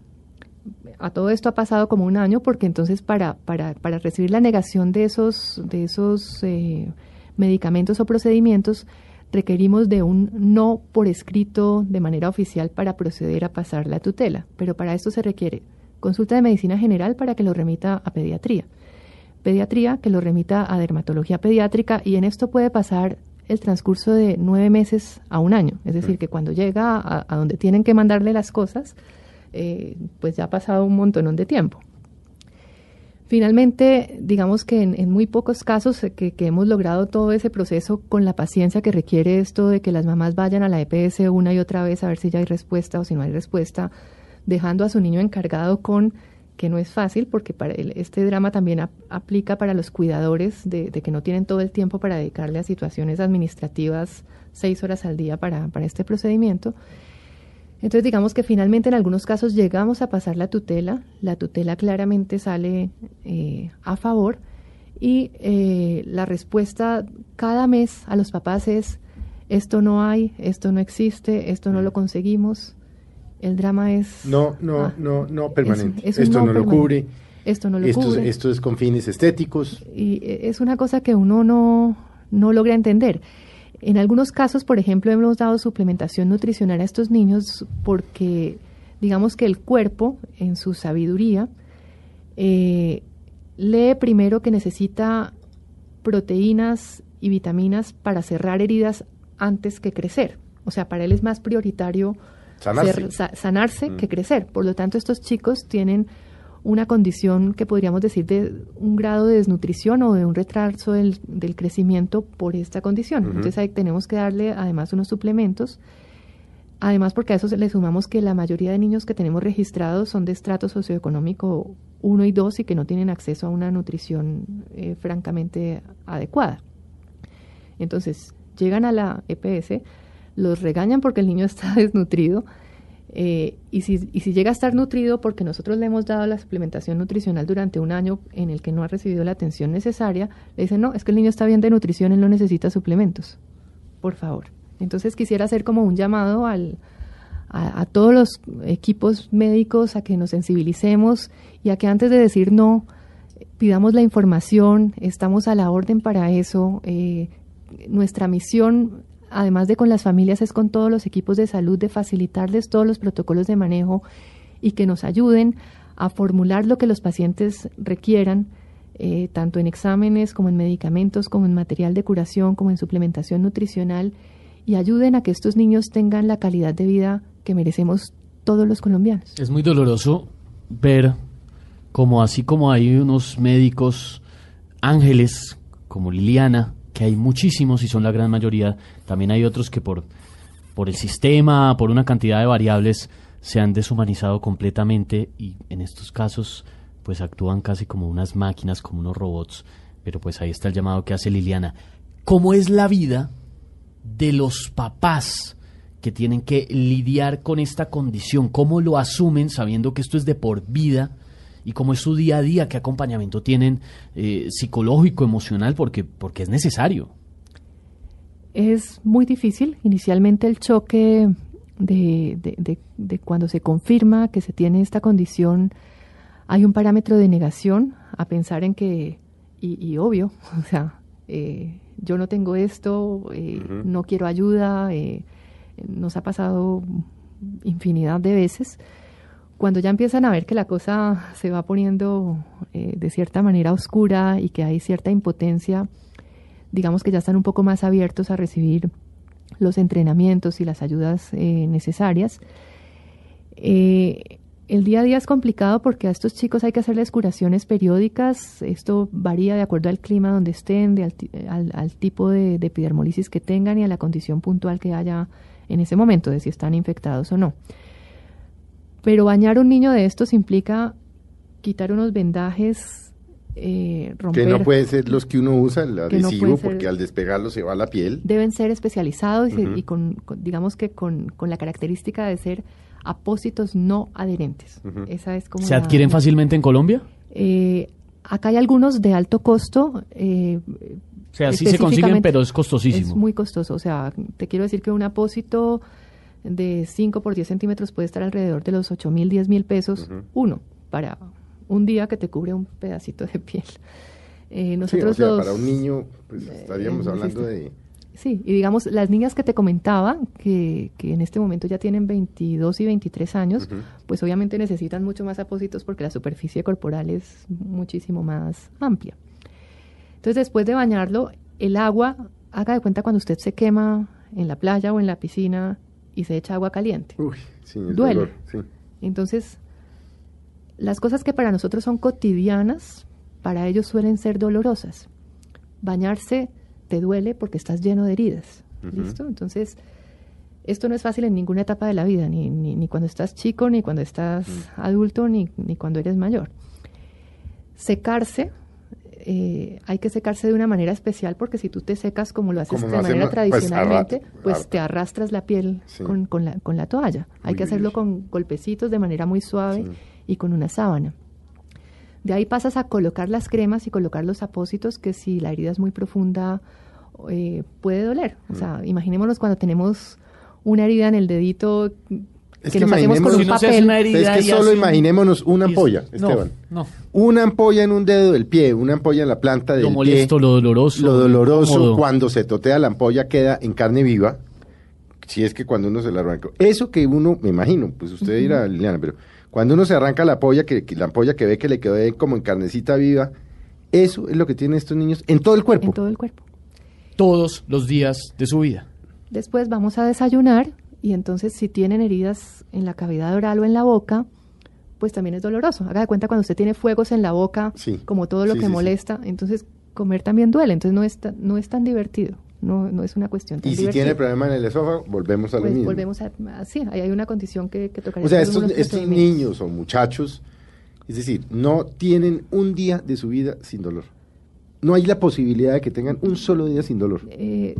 A todo esto ha pasado como un año porque entonces para, para, para recibir la negación de esos, de esos eh, medicamentos o procedimientos requerimos de un no por escrito de manera oficial para proceder a pasar la tutela. Pero para esto se requiere consulta de medicina general para que lo remita a pediatría. Pediatría que lo remita a dermatología pediátrica y en esto puede pasar el transcurso de nueve meses a un año. Es decir, que cuando llega a, a donde tienen que mandarle las cosas, eh, pues ya ha pasado un montón de tiempo. Finalmente, digamos que en, en muy pocos casos eh, que, hemos logrado todo ese proceso con la paciencia que requiere esto de que las mamás vayan a la EPS una y otra vez a ver si ya hay respuesta o si no hay respuesta, dejando a su niño encargado con que no es fácil porque para el- este drama también ap- aplica para los cuidadores de, de que no tienen todo el tiempo para dedicarle a situaciones administrativas seis horas al día para, para este procedimiento. Entonces digamos que finalmente en algunos casos llegamos a pasar la tutela, la tutela claramente sale eh, a favor y eh, la respuesta cada mes a los papás es esto no hay, esto no existe, esto no lo conseguimos. El drama es No, no, Ah, no, no permanente. es esto no no, lo cubre. esto no lo Esto, cubre. esto es con fines estéticos. y eh, es una cosa que uno no, no logra entender. En algunos casos, por ejemplo, hemos dado suplementación nutricional a estos niños porque digamos que el cuerpo, en su sabiduría, eh, lee primero que necesita proteínas y vitaminas para cerrar heridas antes que crecer. O sea, para él es más prioritario sanarse, que mm. crecer. Por lo tanto, estos chicos tienen una condición que podríamos decir de un grado de desnutrición o de un retraso del, crecimiento por esta condición. Entonces ahí tenemos que darle además unos suplementos. Además, porque a eso le sumamos que la mayoría de niños que tenemos registrados son de estrato socioeconómico 1 y 2 y que no tienen acceso a una nutrición eh, francamente adecuada. Entonces, llegan a la EPS, los regañan porque el niño está desnutrido, eh, y, si, y si llega a estar nutrido porque nosotros le hemos dado la suplementación nutricional durante un año en el que no ha recibido la atención necesaria, le dicen, no, es que el niño está bien de nutrición, él no necesita suplementos. Por favor. Entonces quisiera hacer como un llamado al, a, todos los equipos médicos a que nos sensibilicemos y a que antes de decir no, pidamos la información, estamos a la orden para eso. Eh, nuestra misión además de con las familias, es con todos los equipos de salud de facilitarles todos los protocolos de manejo y que nos ayuden a formular lo que los pacientes requieran, eh, tanto en exámenes como en medicamentos, como en material de curación, como en suplementación nutricional, y ayuden a que estos niños tengan la calidad de vida que merecemos todos los colombianos. Es muy doloroso ver como así como hay unos médicos ángeles como Liliana, que hay muchísimos y son la gran mayoría. También hay otros que por, por el sistema, por una cantidad de variables, se han deshumanizado completamente y en estos casos pues actúan casi como unas máquinas, como unos robots. Pero pues ahí está el llamado que hace Liliana. ¿Cómo es la vida de los papás que tienen que lidiar con esta condición? ¿Cómo lo asumen sabiendo que esto es de por vida? Y cómo es su día a día, qué acompañamiento tienen eh, psicológico, emocional, porque, porque es necesario. Es muy difícil. Inicialmente el choque de, de, cuando se confirma que se tiene esta condición, hay un parámetro de negación a pensar en que, y, obvio, o sea, eh, yo no tengo esto, eh, no quiero ayuda, nos ha pasado infinidad de veces cuando ya empiezan a ver que la cosa se va poniendo eh, de cierta manera oscura y que hay cierta impotencia, digamos que ya están un poco más abiertos a recibir los entrenamientos y las ayudas eh, necesarias. Eh, el día a día es complicado porque a estos chicos hay que hacerles curaciones periódicas. Esto varía de acuerdo al clima donde estén, al, tipo de, de, que tengan y a la condición puntual que haya en ese momento, de si están infectados o no. Pero bañar a un niño de estos implica quitar unos vendajes, eh, romper... Que no pueden ser los que uno usa, el adhesivo, porque al despegarlo se va la piel. Deben ser especializados y, con, digamos que con, la característica de ser apósitos no adherentes. Esa es como ¿Se adquieren fácilmente en Colombia? Eh, acá hay algunos de alto costo. Eh, o sea, sí se consiguen, pero es costosísimo. Es muy costoso. O sea, te quiero decir que un apósito de 5 por 10 centímetros puede estar alrededor de los 8 mil, 10 mil pesos, uno, para un día que te cubre un pedacito de piel. Eh, nosotros sí, o sea, para un niño, pues eh, estaríamos hablando de... Sí, y digamos, las niñas que te comentaba, que, que en este momento ya tienen 22 y 23 años, pues obviamente necesitan mucho más apósitos porque la superficie corporal es muchísimo más amplia. Entonces, después de bañarlo, el agua, haga de cuenta cuando usted se quema en la playa o en la piscina, y se echa agua caliente. Uy, sí, Duele. Entonces, las cosas que para nosotros son cotidianas, para ellos suelen ser dolorosas. Bañarse te duele porque estás lleno de heridas. ¿Listo? Entonces, esto no es fácil en ninguna etapa de la vida, ni, ni, cuando estás chico, ni cuando estás mm. adulto, ni, ni cuando eres mayor. Secarse eh, hay que secarse de una manera especial porque si tú te secas como lo haces de manera pues, tradicionalmente, pues, te arrastras la piel con, la, con, la, toalla. Hay que hacerlo con golpecitos de manera muy suave y con una sábana. De ahí pasas a colocar las cremas y colocar los apósitos que si la herida es muy profunda eh, puede doler. O sea, mm. imaginémonos cuando tenemos una herida en el dedito Es que que nos hacemos con imaginémonos- un Si no papel. una herida Es que solo imaginémonos una ampolla, no, Esteban. No, Una ampolla en un dedo del pie, una ampolla en la planta del Lo molesto, pie. lo doloroso, Lo lo doloroso, cuando se totea la ampolla queda en carne viva. Si es que cuando uno se la arranca. Eso que uno, me imagino, pues usted dirá, Liliana, pero cuando uno se arranca la ampolla, que, que la ampolla que ve que le quedó ahí como en carnecita viva, eso es lo que tienen estos niños en todo el cuerpo. en todo el cuerpo. todos los días de su vida. Después vamos a desayunar y entonces si tienen heridas en la cavidad oral o en la boca, pues también es doloroso. Haga de cuenta cuando usted tiene fuegos en la boca, Sí. como todo lo Sí, que sí, molesta, entonces comer también duele, entonces no es, no es tan divertido, no, no es una cuestión tan Y si divertida. tiene problema en el esófago, volvemos a lo pues mismo. volvemos a, sí, ahí hay una condición que, que tocaría O sea, estos, estos niños o muchachos, es decir, no tienen un día de su vida sin dolor. No hay la posibilidad de que tengan un solo día sin dolor. Eh,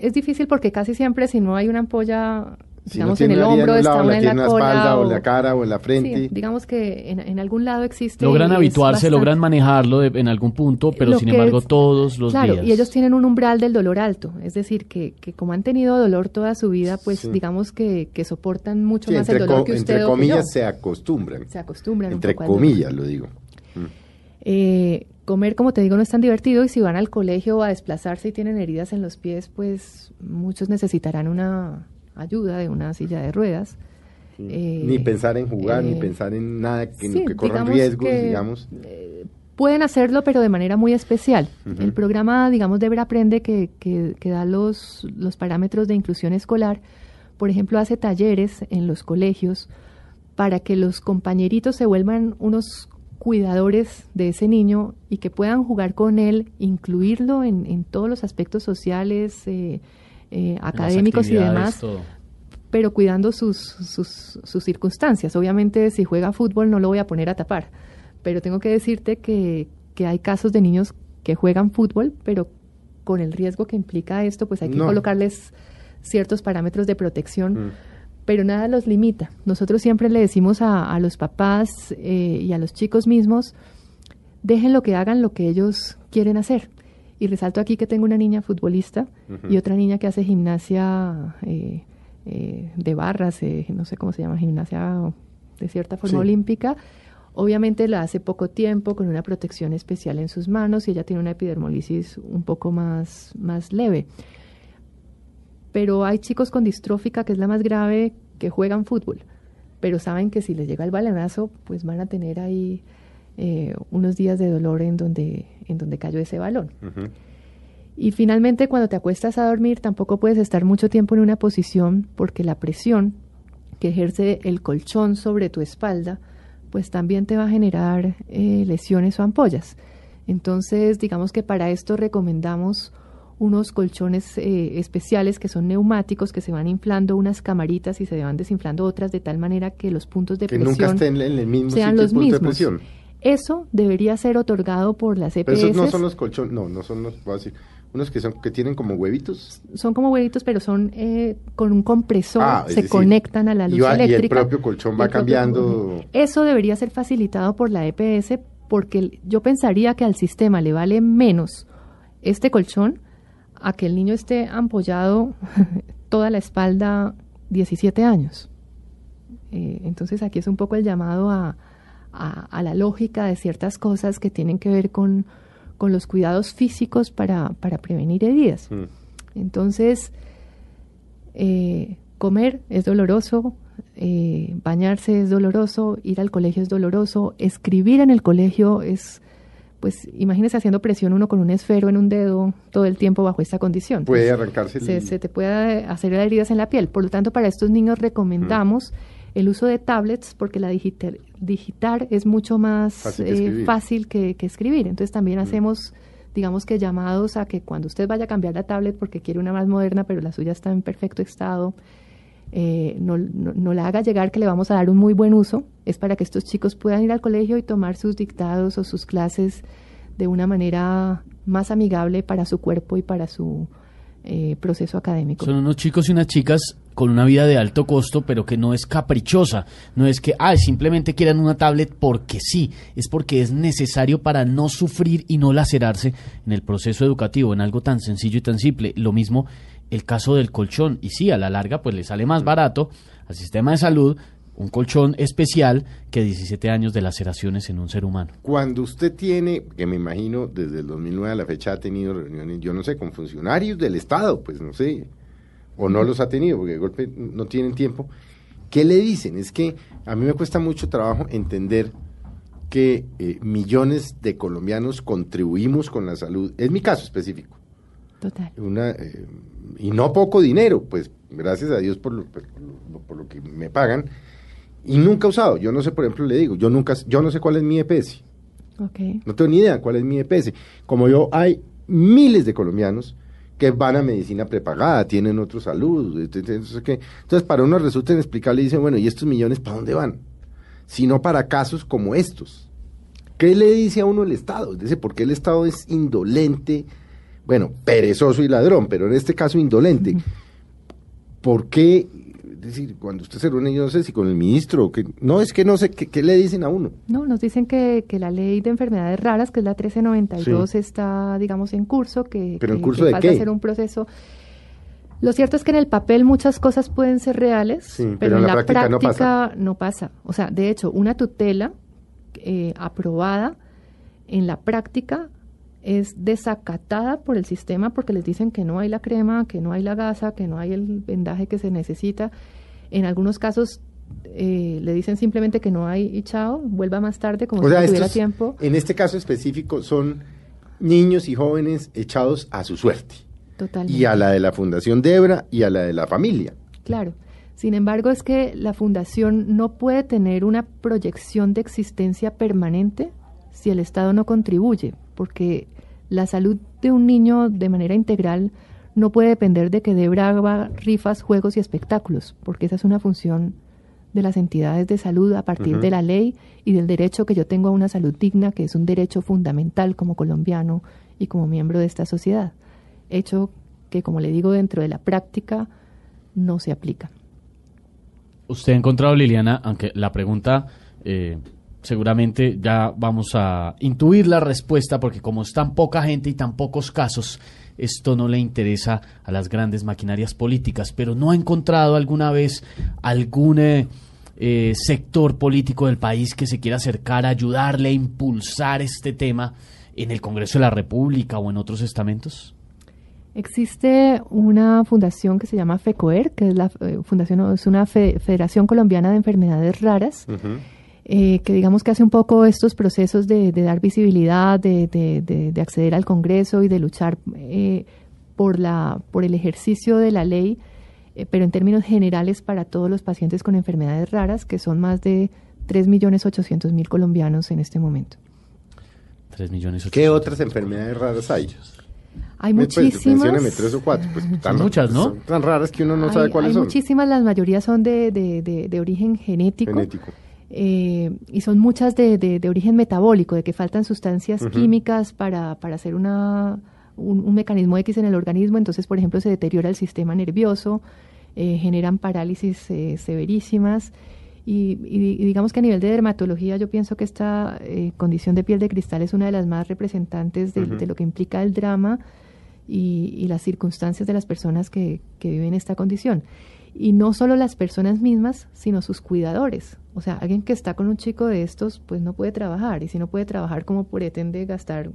es difícil porque casi siempre si no hay una ampolla, Si digamos, en el hombro, está una en la la cola. espalda o la cara o en la frente. Sí, digamos que en, en algún lado existe. Logran habituarse, bastante- logran manejarlo de- en algún punto, pero Lo sin embargo es- todos los claro, días. y ellos tienen un umbral del dolor alto, es decir, que, que como han tenido dolor toda su vida, pues Sí. digamos que, que soportan mucho Sí, más el dolor que usted entre o que comillas yo. se acostumbran. Se acostumbran un Entre poco comillas lo digo. Eh, comer, como te digo, no es tan divertido y si van al colegio a desplazarse y tienen heridas en los pies, pues muchos necesitarán una ayuda de una silla de ruedas. Eh, ni pensar en jugar, ni eh, pensar en nada que, sí, que corran riesgos, que, digamos. eh, pueden hacerlo, pero de manera muy especial. El programa, digamos, de Ver Aprende, que, que, que da los, los parámetros de inclusión escolar, por ejemplo, hace talleres en los colegios para que los compañeritos se vuelvan unos cuidadores de ese niño y que puedan jugar con él, incluirlo en, en todos los aspectos sociales, eh, eh, académicos y demás, todo. pero cuidando sus, sus, sus circunstancias. Obviamente, si juega fútbol no lo voy a poner a tapar, pero tengo que decirte que, que hay casos de niños que juegan fútbol, pero con el riesgo que implica esto, pues hay que No. colocarles ciertos parámetros de protección, Mm. Pero nada los limita. Nosotros siempre le decimos a, a los papás eh, y a los chicos mismos, dejen lo que hagan lo que ellos quieren hacer. Y resalto aquí que tengo una niña futbolista y otra niña que hace gimnasia eh, eh, de barras, eh, no sé cómo se llama, gimnasia de cierta forma Sí. olímpica. Obviamente la hace poco tiempo con una protección especial en sus manos y ella tiene una epidermolisis un poco más, más leve. Pero hay chicos con distrófica, que es la más grave, que juegan fútbol, pero saben que si les llega el balonazo, pues van a tener ahí eh, unos días de dolor en donde, en donde cayó ese balón. Y finalmente, cuando te acuestas a dormir, tampoco puedes estar mucho tiempo en una posición porque la presión que ejerce el colchón sobre tu espalda, pues también te va a generar eh, lesiones o ampollas. Entonces, digamos que para esto recomendamos unos colchones eh, especiales que son neumáticos, que se van inflando unas camaritas y se van desinflando otras de tal manera que los puntos de Que presión nunca estén en el mismo sean sitio los punto de mismos. presión. Eso debería ser otorgado por las EPS. Pero esos no son los colchones, no, no son los, decir, unos que son que tienen como huevitos. son como huevitos, pero son eh, con un compresor, Ah, se decir, conectan a la luz y va- y el eléctrica. propio colchón va propio- cambiando. Eso debería ser facilitado por la EPS porque yo pensaría que al sistema le vale menos este colchón a que el niño esté ampollado toda la espalda 17 años. Eh, entonces aquí es un poco el llamado a, a- a la lógica de ciertas cosas que tienen que ver con, con los cuidados físicos para, para prevenir heridas. Mm. Entonces, eh, comer es doloroso, eh, bañarse es doloroso, ir al colegio es doloroso, escribir en el colegio es, pues imagínese haciendo presión uno con un esfero en un dedo todo el tiempo bajo esta condición. Puede Pues, arrancarse el- se, se te puede hacer heridas en la piel. Por lo tanto, para estos niños recomendamos el uso de tablets porque la digital, digitar es mucho más Fácil que eh, fácil que, que escribir. Entonces también hacemos, digamos que llamados a que cuando usted vaya a cambiar la tablet porque quiere una más moderna, pero la suya está en perfecto estado, eh, no, no, no la haga llegar que le vamos a dar un muy buen uso. Es para que estos chicos puedan ir al colegio y tomar sus dictados o sus clases de una manera más amigable para su cuerpo y para su eh, proceso académico. Son unos chicos y unas chicas con una vida de alto costo, pero que no es caprichosa. No es que, ah, simplemente quieran una tablet porque sí. Es porque es necesario para no sufrir y no lacerarse en el proceso educativo, en algo tan sencillo y tan simple. Lo mismo el caso del colchón. Y sí, a la larga, pues le sale más barato al sistema de salud un colchón especial que 17 años de laceraciones en un ser humano. Cuando usted tiene, que me imagino desde el 2009 a la fecha ha tenido reuniones, yo no sé, con funcionarios del Estado, pues no sé, o no los ha tenido, porque de golpe no tienen tiempo, ¿qué le dicen? Es que a mí me cuesta mucho trabajo entender que eh, millones de colombianos contribuimos con la salud, es mi caso específico. Total. Una, eh, y no poco dinero, pues gracias a Dios por lo, por lo, por lo que me pagan, y nunca he usado. Yo no sé, por ejemplo, le digo, yo nunca, yo no sé cuál es mi EPS. Okay. No tengo ni idea cuál es mi EPS. Como yo, hay miles de colombianos que van a medicina prepagada, tienen otro salud. Entonces, ¿qué? entonces para uno resulta inexplicable y dicen, bueno, ¿y estos millones para dónde van? Sino para casos como estos. ¿Qué le dice a uno el Estado? Dice, ¿por qué el Estado es indolente? Bueno, perezoso y ladrón, pero en este caso indolente. ¿Por qué es decir, cuando usted se reúne, yo no sé si con el ministro, que no, es que no sé, ¿qué, le dicen a uno? No, nos dicen que, que, la ley de enfermedades raras, que es la 1392, sí. está, digamos, en curso, que, ¿Pero que, en curso que de falta qué? hacer un proceso. Lo cierto es que en el papel muchas cosas pueden ser reales, Sí, pero, pero en la, la práctica no práctica no pasa. O sea, de hecho, una tutela eh, aprobada en la práctica es desacatada por el sistema porque les dicen que no hay la crema, que no hay la gasa, que no hay el vendaje que se necesita. En algunos casos eh, le dicen simplemente que no hay y chao, vuelva más tarde como O sea, si tuviera estos, tiempo. en este caso específico son niños y jóvenes echados a su suerte. Totalmente. Y a la de la Fundación Debra y a la de la familia. Claro. Sin embargo, es que la fundación no puede tener una proyección de existencia permanente si el Estado no contribuye, porque la salud de un niño de manera integral no puede depender de que Debra haga rifas, juegos y espectáculos, porque esa es una función de las entidades de salud a partir uh -huh. de la ley y del derecho que yo tengo a una salud digna, que es un derecho fundamental como colombiano y como miembro de esta sociedad. Hecho que, como le digo, dentro de la práctica no se aplica. Usted ha encontrado, Liliana, aunque la pregunta eh, seguramente ya vamos a intuir la respuesta, porque como es tan poca gente y tan pocos casos, esto no le interesa a las grandes maquinarias políticas, pero no ha encontrado alguna vez algún eh, eh, sector político del país que se quiera acercar a ayudarle a impulsar este tema en el Congreso de la República o en otros estamentos? Existe una fundación que se llama FECOER, que es la eh, fundación es una fe, Federación Colombiana de Enfermedades Raras. Uh -huh. Eh, que digamos que hace un poco estos procesos de, de dar visibilidad, de, de, de, acceder al Congreso y de luchar eh, por, la, por el ejercicio de la ley, eh, pero en términos generales para todos los pacientes con enfermedades raras, que son más de 3.800.000 colombianos en este momento. 3.800.000. ¿Qué otras enfermedades raras hay? Hay muchísimas. Pues, tres o cuatro. Pues, tan, muchas, ¿no? Son tan raras que uno no hay, sabe cuáles hay son. muchísimas, la mayoría son de, de origen genético. Genético. Eh, y son muchas de, de, de, origen metabólico, de que faltan sustancias uh -huh. químicas para, para hacer una, un, un, mecanismo X en el organismo, entonces, por ejemplo, se deteriora el sistema nervioso, eh, generan parálisis eh, severísimas. Y, y, y, digamos que a nivel de dermatología yo pienso que esta eh, condición de piel de cristal es una de las más representantes de, uh -huh. de lo que implica el drama y, y, las circunstancias de las personas que, que viven esta condición y no solo las personas mismas, sino sus cuidadores. O sea, alguien que está con un chico de estos, pues no puede trabajar. Y si no puede trabajar, ¿cómo pretende gastar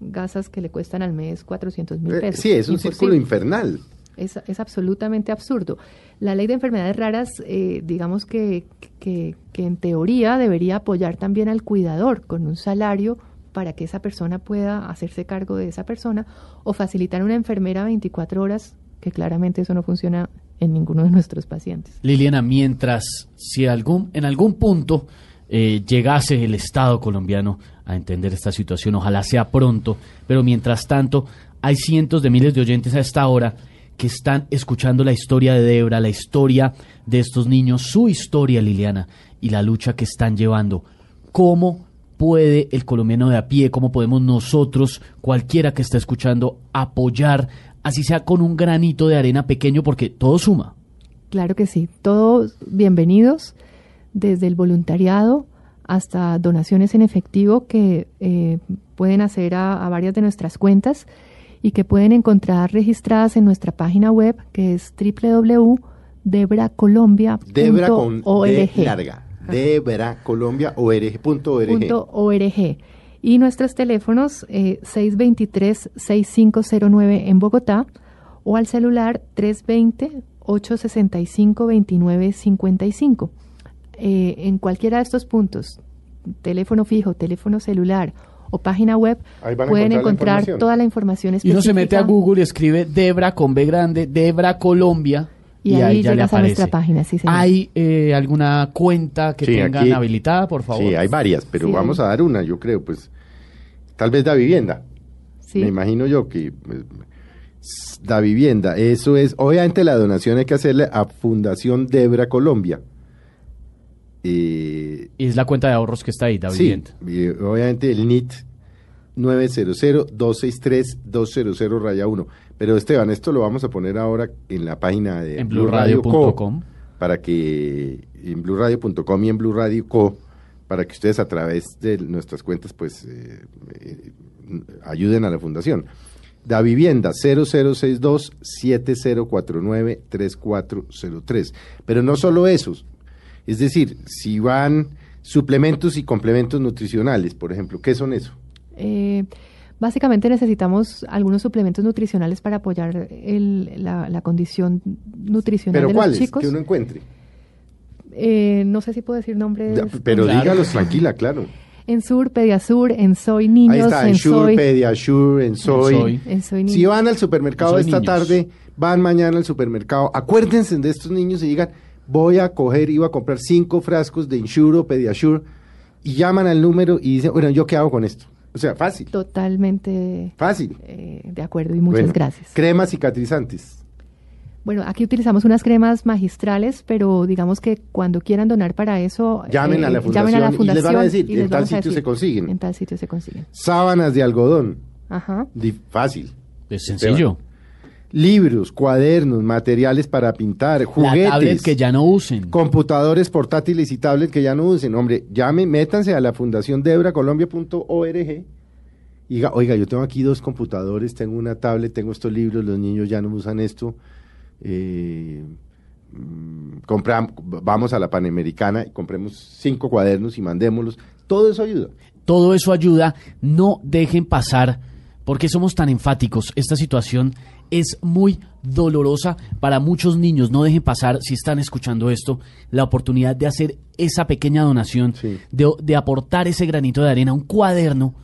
gasas que le cuestan al mes 400 mil pesos? Eh, sí, es un Imposible. círculo infernal. Es, es, absolutamente absurdo. La ley de enfermedades raras, eh, digamos que, que, que en teoría debería apoyar también al cuidador con un salario para que esa persona pueda hacerse cargo de esa persona o facilitar una enfermera 24 horas, que claramente eso no funciona en ninguno de nuestros pacientes. Liliana, mientras si algún, en algún punto eh, llegase el Estado colombiano a entender esta situación, ojalá sea pronto, pero mientras tanto hay cientos de miles de oyentes a esta hora que están escuchando la historia de Debra, la historia de estos niños, su historia, Liliana, y la lucha que están llevando. ¿Cómo puede el colombiano de a pie, cómo podemos nosotros, cualquiera que está escuchando, apoyar así sea con un granito de arena pequeño, porque todo suma. Claro que sí, todos bienvenidos, desde el voluntariado hasta donaciones en efectivo que eh, pueden hacer a, a, varias de nuestras cuentas y que pueden encontrar registradas en nuestra página web que es debracolombia.org. Debra con D larga. Debracolombia.org. Y nuestros teléfonos eh, 623-6509 en Bogotá o al celular 320-865-2955. Eh, en cualquiera de estos puntos, teléfono fijo, teléfono celular o página web, Ahí van a pueden encontrar toda la información Y específica. uno se mete a Google y escribe Debra con B grande, Debra Colombia. Y ahí ya le llegas a aparece. nuestra página, sí, señor. ¿Hay eh, alguna cuenta que Sí, tengan aquí- habilitada, por favor? Sí, hay varias, pero Sí, vamos hay. a dar una, yo creo, pues. Tal vez da vivienda. Sí. Me imagino yo que pues, da vivienda. Eso es, obviamente la donación hay que hacerle a Fundación Debra Colombia. Eh, Y es la cuenta de ahorros que está ahí, David. sí, Vivienda. y, obviamente el NIT 900-263-200 raya 1. Pero Esteban, esto lo vamos a poner ahora en la página de En para que en bluradio.com y en Blue Radio Co para que ustedes a través de nuestras cuentas pues eh, eh, ayuden a la fundación. Da Vivienda 0062 7049 3403. Pero no solo esos. Es decir, si van suplementos y complementos nutricionales, por ejemplo, ¿qué son eso? Eh, básicamente necesitamos algunos suplementos nutricionales para apoyar el- la, la condición nutricional Pero de cuáles los chicos. que uno encuentre. Eh, no sé si puedo decir nombres. Ya, pero Claro. dígalos tranquila, claro. En Sur, Pediasur, en Soy Niños, Ahí está, en en Shure, Soy. Pediasure, en Soy. Soy. en Soy Si van al supermercado esta niños. tarde, van mañana al supermercado, acuérdense de estos niños y digan, voy a coger, iba a comprar cinco frascos de Insure o Pediasure, y llaman al número y dicen, bueno, ¿yo qué hago con esto? O sea, fácil, Totalmente fácil. eh, de acuerdo y muchas Bueno, gracias. Cremas cicatrizantes. Bueno, aquí utilizamos unas cremas magistrales, pero digamos que cuando quieran donar para eso, eh, Llamen a la llamen a la fundación y les van a decir, en tal sitio se consiguen. En tal sitio se consiguen. Sábanas de algodón. Ajá. Fácil. Es sencillo. Libros, cuadernos, materiales para pintar, La juguetes. tablet que ya no usen. computadores portátiles y tablets que ya no usen. Hombre, llamen, métanse a la fundación debracolombia.org y diga, oiga, yo tengo aquí dos computadores, tengo una tablet, tengo estos libros, los niños ya no usan esto. Eh, mm, compram- vamos a la Panamericana y compremos cinco cuadernos y mandémoslos. Todo eso ayuda. Todo eso ayuda. No dejen pasar, porque somos tan enfáticos. Esta situación es muy dolorosa para muchos niños. No dejen pasar, si están escuchando esto, la oportunidad de hacer esa pequeña donación, Sí. de, de aportar ese granito de arena, un cuaderno.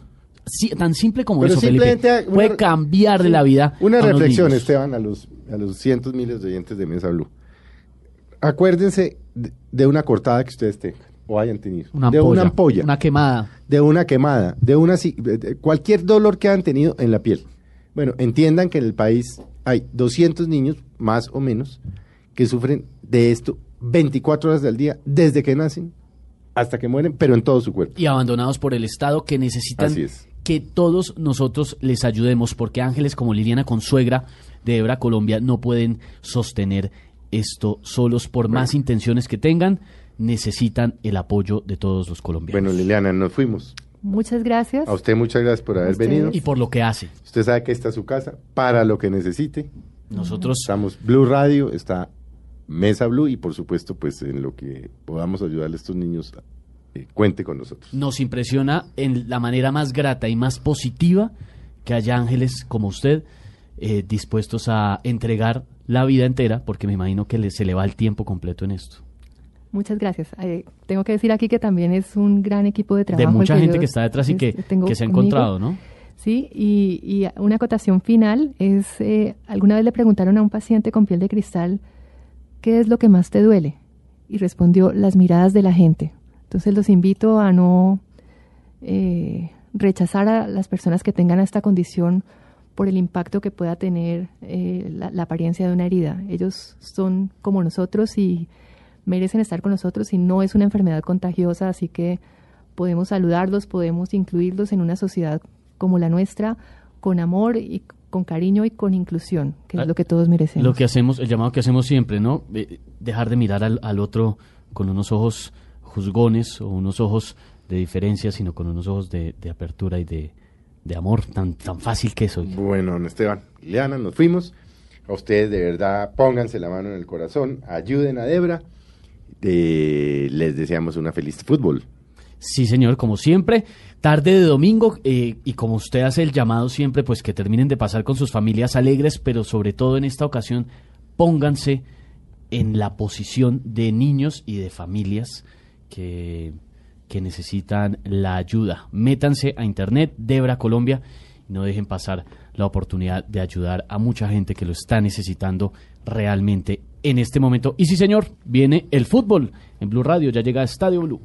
tan simple como Pero eso, Felipe. una- Puede cambiar de sí, la vida. Una a reflexión, niños. Esteban, a los, a los cientos miles de oyentes de Mesa Blue. Acuérdense de, de una cortada que ustedes tengan o hayan tenido. Una de ampolla, una ampolla. Una quemada. de una quemada, de una de- cualquier dolor que han tenido en la piel. Bueno, entiendan que en el país hay 200 niños, más o menos, que sufren de esto 24 horas del día, desde que nacen hasta que mueren, pero en todo su cuerpo. y abandonados por el Estado que necesitan Así es. que todos nosotros les ayudemos porque ángeles como Liliana Consuegra de Ebra Colombia no pueden sostener esto solos por más intenciones que tengan necesitan el apoyo de todos los colombianos Bueno, Liliana, nos fuimos. Muchas gracias. A usted muchas gracias por haber ustedes. venido. y por lo que hace Usted sabe que esta es su casa, para lo que necesite. nosotros Estamos Blue Radio, está Mesa Blue y por supuesto, pues en lo que podamos ayudarle a estos niños, eh, cuente con nosotros. nos impresiona en la manera más grata y más positiva que haya ángeles como usted eh, dispuestos a entregar la vida entera porque me imagino que le- se le va el tiempo completo en esto Muchas gracias. Eh, tengo que decir aquí que también es un gran equipo de de trabajo. el mucha gente que está detrás y que, que se ha encontrado, ¿no? Sí, y, y una acotación final es, eh, alguna vez le preguntaron a un paciente con piel de cristal, ¿qué es lo que más te duele? Y respondió, las miradas de la gente. Entonces los invito a no eh, rechazar a las personas que tengan esta condición por el impacto que pueda tener eh, la, la apariencia de una herida. Ellos son como nosotros y merecen estar con nosotros y no es una enfermedad contagiosa, así que podemos saludarlos, podemos incluirlos en una sociedad como la nuestra, con amor y con cariño y con inclusión, que Ah, es lo que todos merecemos. Lo que hacemos, el llamado que hacemos siempre, ¿no? De- dejar de mirar al, al otro con unos ojos juzgones o unos ojos de diferencia, sino con unos ojos de, de apertura y de, de amor, tan, tan fácil que es hoy. Bueno, don Esteban, Liliana, nos fuimos. A ustedes de verdad pónganse la mano en el corazón, ayuden a Debra. Les deseamos una feliz fútbol. Sí, señor, como siempre, tarde de domingo eh, y como usted hace el llamado siempre, pues que terminen de pasar con sus familias alegres, pero sobre todo en esta ocasión, pónganse en la posición de niños y de familias que, que necesitan la ayuda. Métanse a internet, Debra Colombia, y no dejen pasar la oportunidad de ayudar a mucha gente que lo está necesitando realmente en este momento. Y sí, señor, viene el fútbol en Blue Radio, ya llega a Estadio Blue.